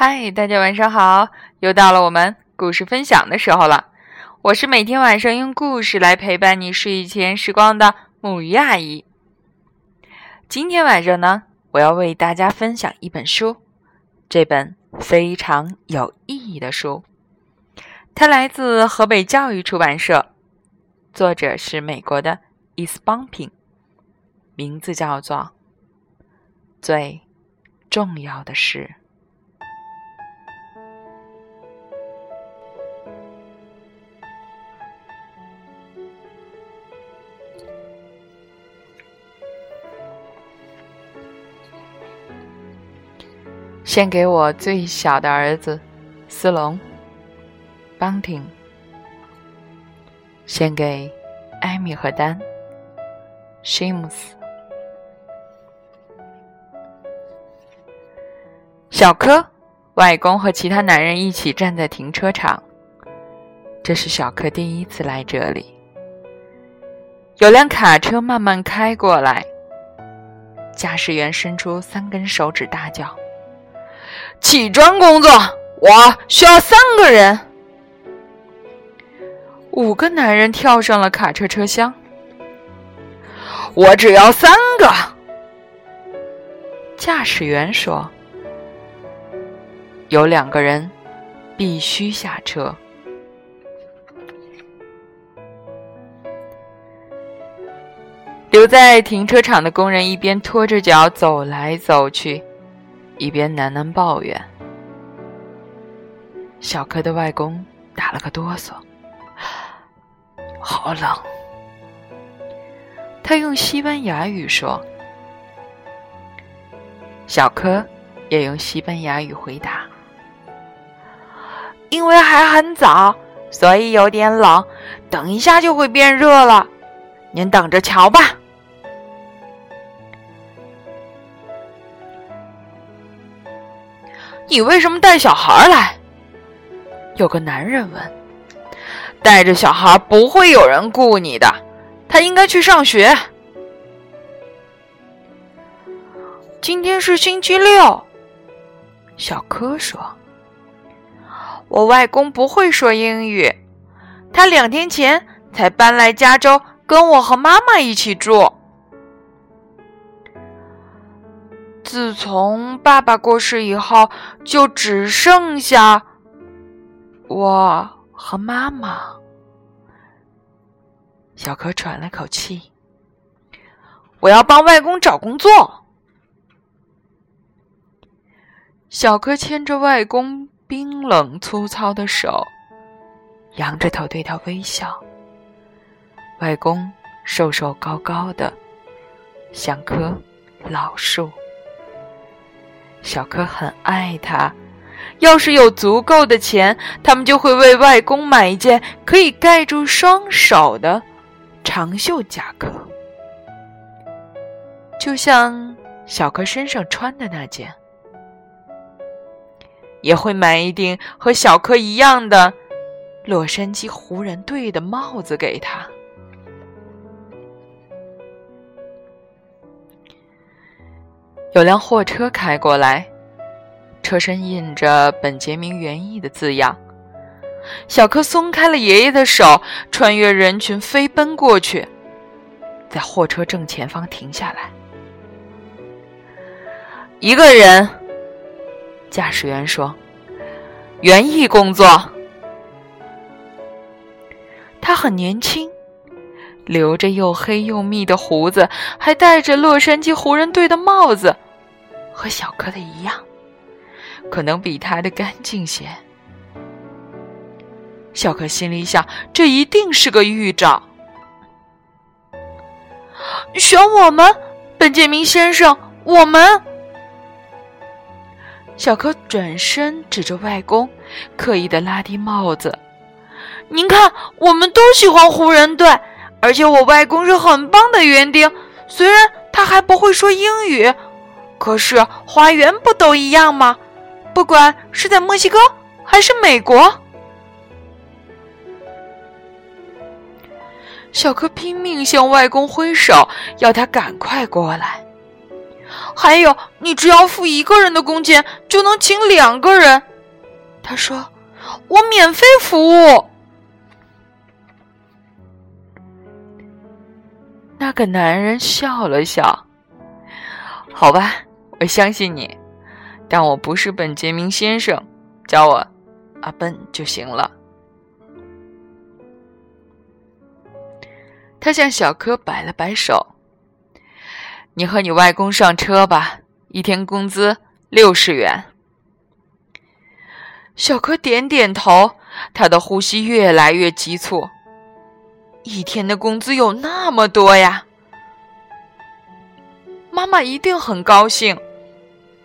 嗨，大家晚上好！又到了我们故事分享的时候了。我是每天晚上用故事来陪伴你睡前时光的木鱼阿姨。今天晚上呢，我要为大家分享一本书，这本非常有意义的书，它来自河北教育出版社，作者是美国的伊斯邦平，名字叫做《最重要的事》。献给我最小的儿子斯隆，邦廷。献给艾米和丹，西姆斯。小柯，外公和其他男人一起站在停车场。这是小柯第一次来这里。有辆卡车慢慢开过来，驾驶员伸出三根手指，大叫。起装工作，我需要三个人。五个男人跳上了卡车车厢。我只要三个。驾驶员说：“有两个人必须下车。”留在停车场的工人一边拖着脚走来走去。一边喃喃抱怨，小柯的外公打了个哆嗦，好冷。他用西班牙语说，小柯也用西班牙语回答：“因为还很早，所以有点冷，等一下就会变热了，您等着瞧吧。”你为什么带小孩来？有个男人问。带着小孩不会有人雇你的，他应该去上学。今天是星期六，小柯说。我外公不会说英语，他两天前才搬来加州，跟我和妈妈一起住。自从爸爸过世以后，就只剩下我和妈妈。小柯喘了口气：“我要帮外公找工作。”小柯牵着外公冰冷粗糙的手，仰着头对他微笑。外公瘦瘦高高的，像棵老树。小柯很爱他，要是有足够的钱，他们就会为外公买一件可以盖住双手的长袖夹克，就像小柯身上穿的那件。也会买一顶和小柯一样的洛杉矶湖人队的帽子给他。有辆货车开过来，车身印着本杰明园艺的字样。小柯松开了爷爷的手，穿越人群飞奔过去，在货车正前方停下来。一个人，驾驶员说：“园艺工作。”他很年轻。留着又黑又密的胡子，还戴着洛杉矶湖人队的帽子，和小柯的一样，可能比他的干净些。小柯心里想，这一定是个预兆。选我们，本杰明先生，我们。小柯转身指着外公，刻意的拉低帽子：“您看，我们都喜欢湖人队。”而且我外公是很棒的园丁，虽然他还不会说英语，可是花园不都一样吗？不管是在墨西哥还是美国，小柯拼命向外公挥手，要他赶快过来。还有，你只要付一个人的工钱，就能请两个人。他说：“我免费服务。”那个男人笑了笑：“好吧，我相信你，但我不是本杰明先生，叫我阿笨就行了。”他向小柯摆了摆手：“你和你外公上车吧，一天工资六十元。”小柯点点头，他的呼吸越来越急促。一天的工资有那么多呀！妈妈一定很高兴。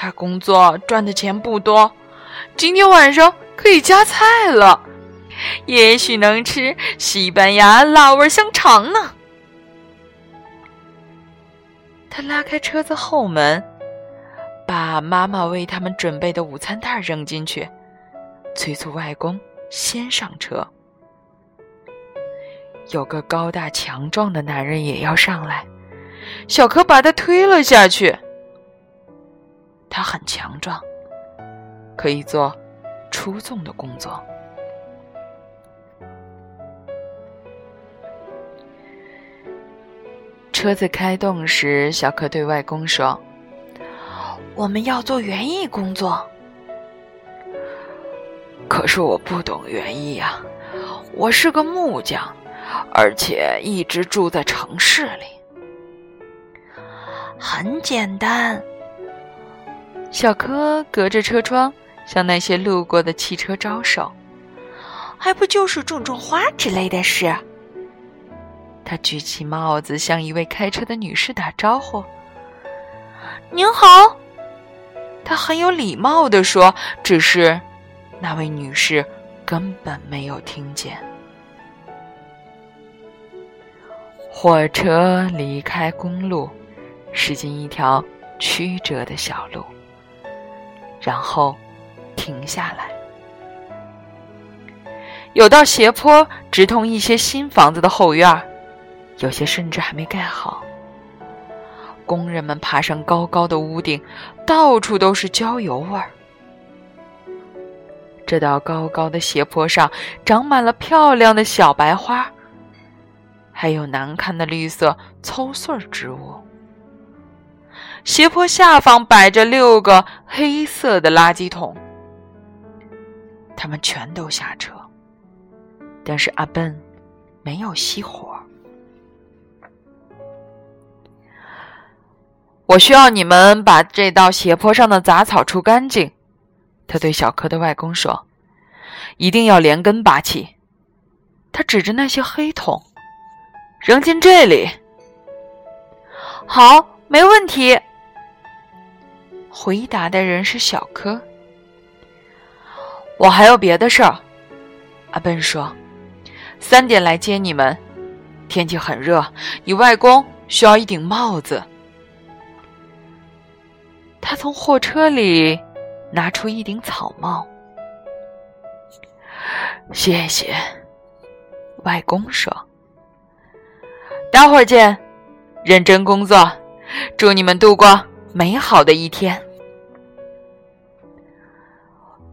他工作赚的钱不多，今天晚上可以加菜了。也许能吃西班牙辣味香肠呢。他拉开车子后门，把妈妈为他们准备的午餐袋扔进去，催促外公先上车。有个高大强壮的男人也要上来，小柯把他推了下去。他很强壮，可以做出众的工作。车子开动时，小可对外公说：“我们要做园艺工作。”可是我不懂园艺啊，我是个木匠，而且一直住在城市里。很简单，小柯隔着车窗向那些路过的汽车招手，还不就是种种花之类的事。他举起帽子，向一位开车的女士打招呼：“您好。”他很有礼貌地说，只是那位女士根本没有听见。火车离开公路，驶进一条曲折的小路，然后停下来。有道斜坡直通一些新房子的后院儿。有些甚至还没盖好。工人们爬上高高的屋顶，到处都是焦油味儿。这道高高的斜坡上长满了漂亮的小白花，还有难看的绿色粗穗植物。斜坡下方摆着六个黑色的垃圾桶，他们全都下车，但是阿笨没有熄火。我需要你们把这道斜坡上的杂草除干净，他对小柯的外公说：“一定要连根拔起。”他指着那些黑桶，扔进这里。好，没问题。回答的人是小柯。我还有别的事儿，阿笨说：“三点来接你们。天气很热，你外公需要一顶帽子。”他从货车里拿出一顶草帽，谢谢。外公说：“待会儿见，认真工作，祝你们度过美好的一天。”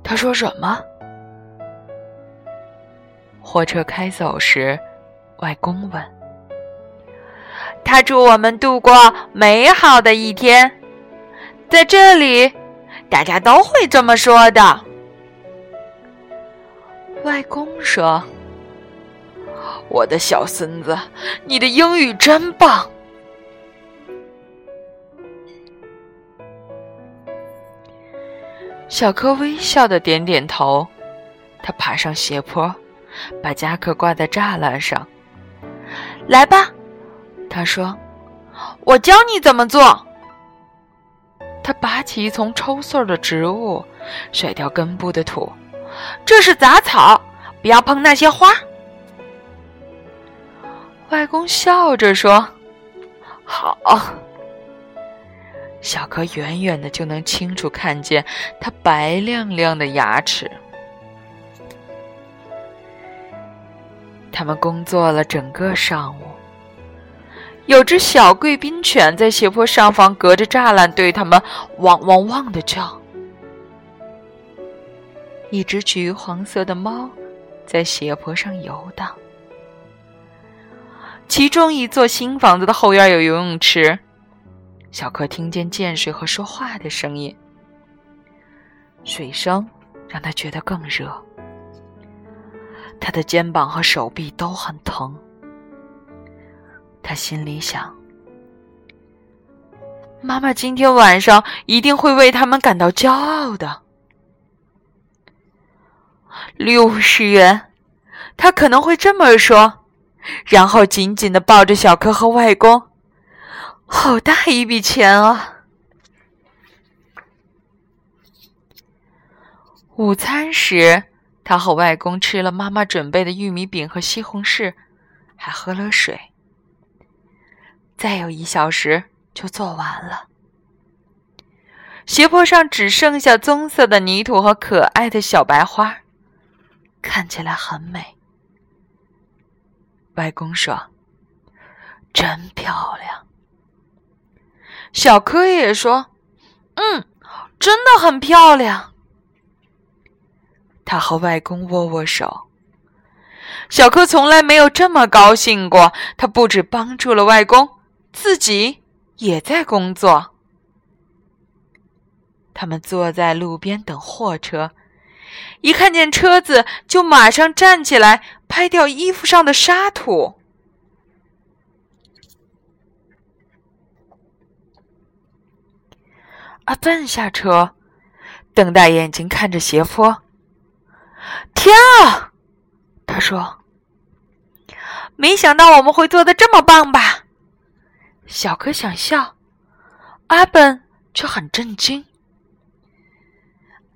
他说什么？火车开走时，外公问：“他祝我们度过美好的一天。”在这里，大家都会这么说的。外公说：“我的小孙子，你的英语真棒。”小柯微笑的点点头，他爬上斜坡，把夹克挂在栅栏上。来吧，他说：“我教你怎么做。”他拔起一丛抽穗的植物，甩掉根部的土。这是杂草，不要碰那些花。外公笑着说：“好。”小柯远远的就能清楚看见他白亮亮的牙齿。他们工作了整个上午，有只小贵宾犬在斜坡上方隔着栅栏对他们汪汪汪的叫。一只橘黄色的猫在斜坡上游荡。其中一座新房子的后院有游泳池，小柯听见溅水和说话的声音，水声让他觉得更热，他的肩膀和手臂都很疼。他心里想：“妈妈今天晚上一定会为他们感到骄傲的。”六十元，他可能会这么说，然后紧紧的抱着小柯和外公。好大一笔钱啊！午餐时，他和外公吃了妈妈准备的玉米饼和西红柿，还喝了水。再有一小时就做完了。斜坡上只剩下棕色的泥土和可爱的小白花，看起来很美。外公说：“真漂亮。”小柯也说：“嗯，真的很漂亮。”他和外公握握手。小柯从来没有这么高兴过。他不止帮助了外公。自己也在工作。他们坐在路边等货车，一看见车子就马上站起来拍掉衣服上的沙土。阿笨下车，瞪大眼睛看着斜坡。天啊！他说：“没想到我们会做的这么棒吧？”小柯想笑，阿本却很震惊。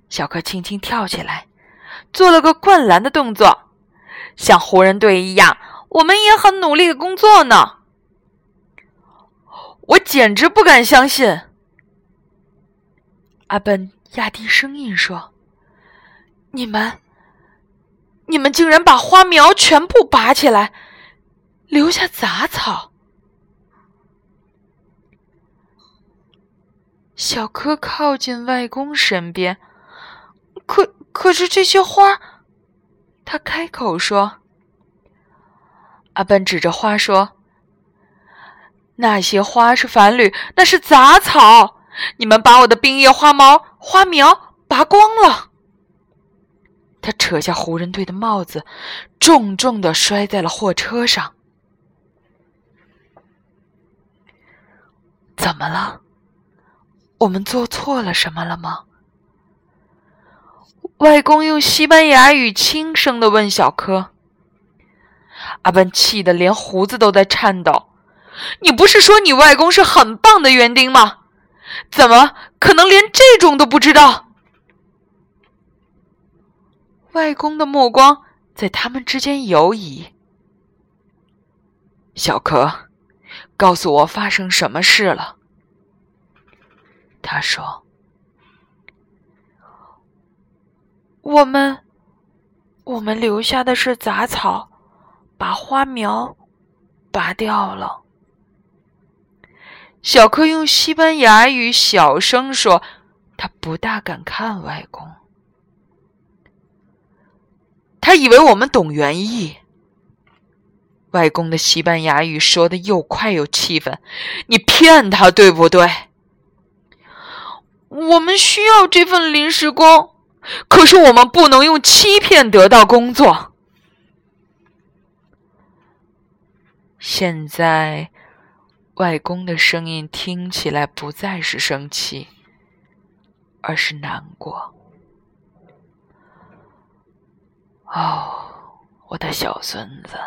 小柯轻轻跳起来，做了个灌篮的动作，像湖人队一样。我们也很努力的工作呢。我简直不敢相信。阿笨压低声音说：“你们，你们竟然把花苗全部拔起来，留下杂草。”小柯靠近外公身边，可可是这些花，他开口说：“阿笨指着花说，那些花是繁缕，那是杂草。你们把我的冰叶花毛花苗拔光了。”他扯下湖人队的帽子，重重的摔在了货车上。怎么了？我们做错了什么了吗？外公用西班牙语轻声的问小柯。阿笨气得连胡子都在颤抖。你不是说你外公是很棒的园丁吗？怎么可能连这种都不知道？外公的目光在他们之间游移。小柯，告诉我发生什么事了。他说：“我们，我们留下的是杂草，把花苗拔掉了。”小柯用西班牙语小声说：“他不大敢看外公，他以为我们懂园艺。”外公的西班牙语说的又快又气愤：“你骗他，对不对？”我们需要这份临时工，可是我们不能用欺骗得到工作。现在，外公的声音听起来不再是生气，而是难过。哦，我的小孙子，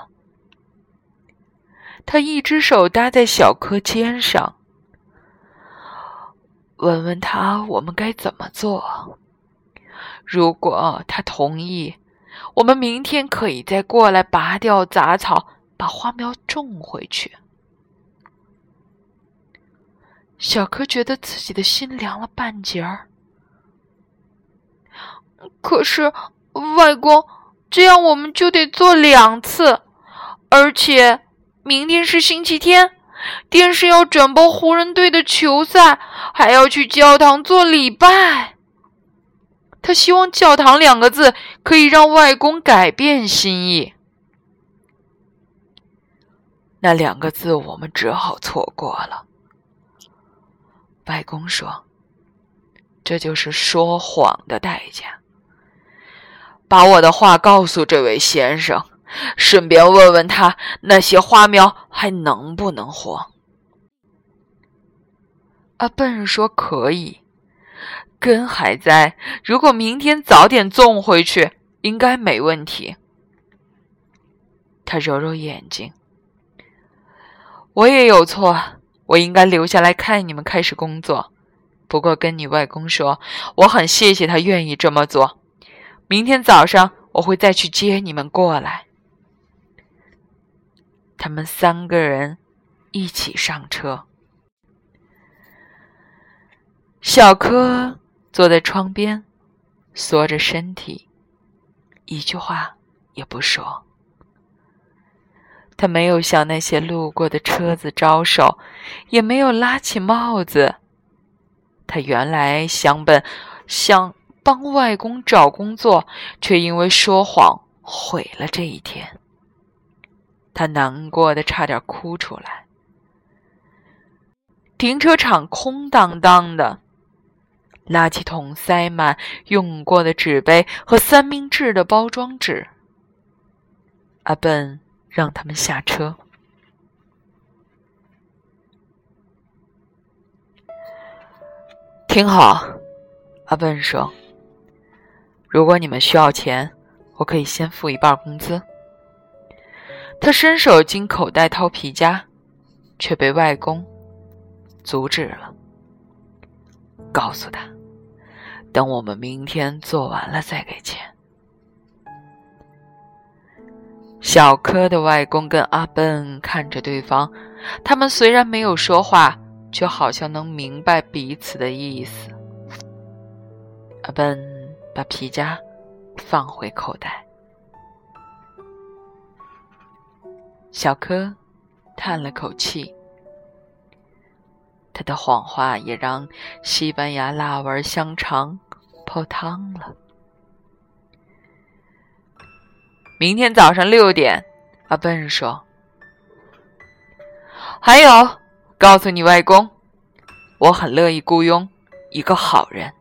他一只手搭在小柯肩上。问问他，我们该怎么做？如果他同意，我们明天可以再过来拔掉杂草，把花苗种回去。小柯觉得自己的心凉了半截儿。可是，外公，这样我们就得做两次，而且明天是星期天，电视要转播湖人队的球赛，还要去教堂做礼拜。他希望“教堂”两个字可以让外公改变心意。那两个字，我们只好错过了。外公说：“这就是说谎的代价。”把我的话告诉这位先生，顺便问问他那些花苗还能不能活。阿笨说：“可以，根还在。如果明天早点种回去，应该没问题。”他揉揉眼睛。我也有错，我应该留下来看你们开始工作。不过跟你外公说，我很谢谢他愿意这么做。明天早上我会再去接你们过来。他们三个人一起上车。小柯坐在窗边，缩着身体，一句话也不说。他没有向那些路过的车子招手，也没有拉起帽子。他原来想本想帮外公找工作，却因为说谎毁了这一天。他难过的差点哭出来。停车场空荡荡的，垃圾桶塞满用过的纸杯和三明治的包装纸。阿笨。让他们下车。听好，阿笨说：“如果你们需要钱，我可以先付一半工资。”他伸手进口袋掏皮夹，却被外公阻止了。告诉他，等我们明天做完了再给钱。小柯的外公跟阿笨看着对方，他们虽然没有说话，却好像能明白彼此的意思。阿笨把皮夹放回口袋，小柯叹了口气，他的谎话也让西班牙辣味香肠泡汤了。明天早上六点，阿笨说：“还有，告诉你外公，我很乐意雇佣一个好人，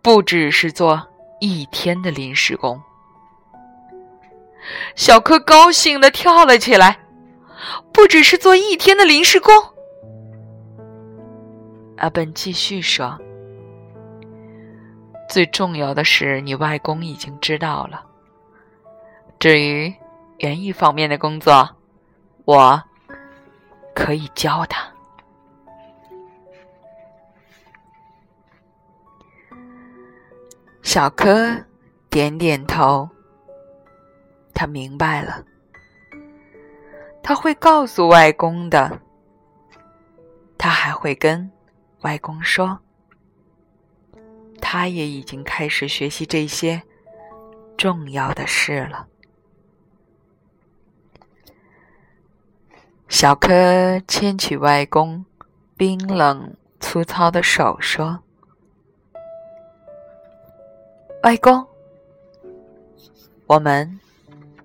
不只是做一天的临时工。”小柯高兴的跳了起来：“不只是做一天的临时工。”阿笨继续说：“最重要的是，你外公已经知道了。”至于园艺方面的工作，我可以教他。小柯点点头，他明白了，他会告诉外公的，他还会跟外公说，他也已经开始学习这些重要的事了。小柯牵起外公冰冷粗糙的手，说：“外公，我们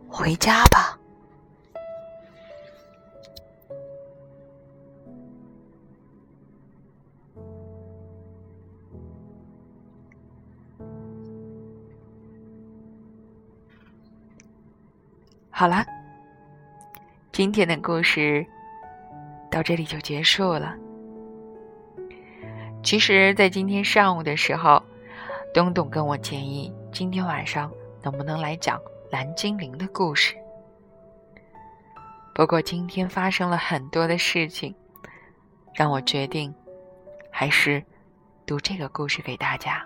回家吧。”好了。今天的故事到这里就结束了。其实，在今天上午的时候，东东跟我建议，今天晚上能不能来讲蓝精灵的故事。不过，今天发生了很多的事情，让我决定还是读这个故事给大家。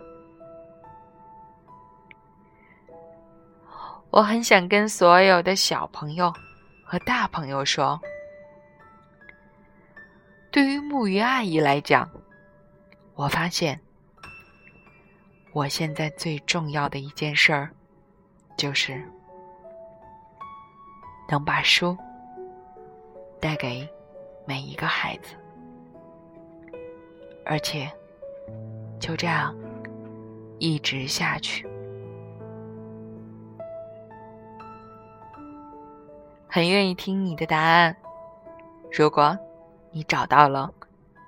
我很想跟所有的小朋友。和大朋友说：“对于木鱼阿姨来讲，我发现我现在最重要的一件事儿，就是能把书带给每一个孩子，而且就这样一直下去。很愿意听你的答案。如果你找到了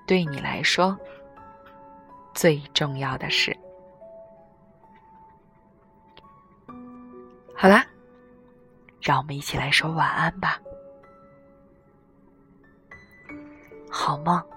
对你来说最重要的事，好啦，让我们一起来说晚安吧。好梦。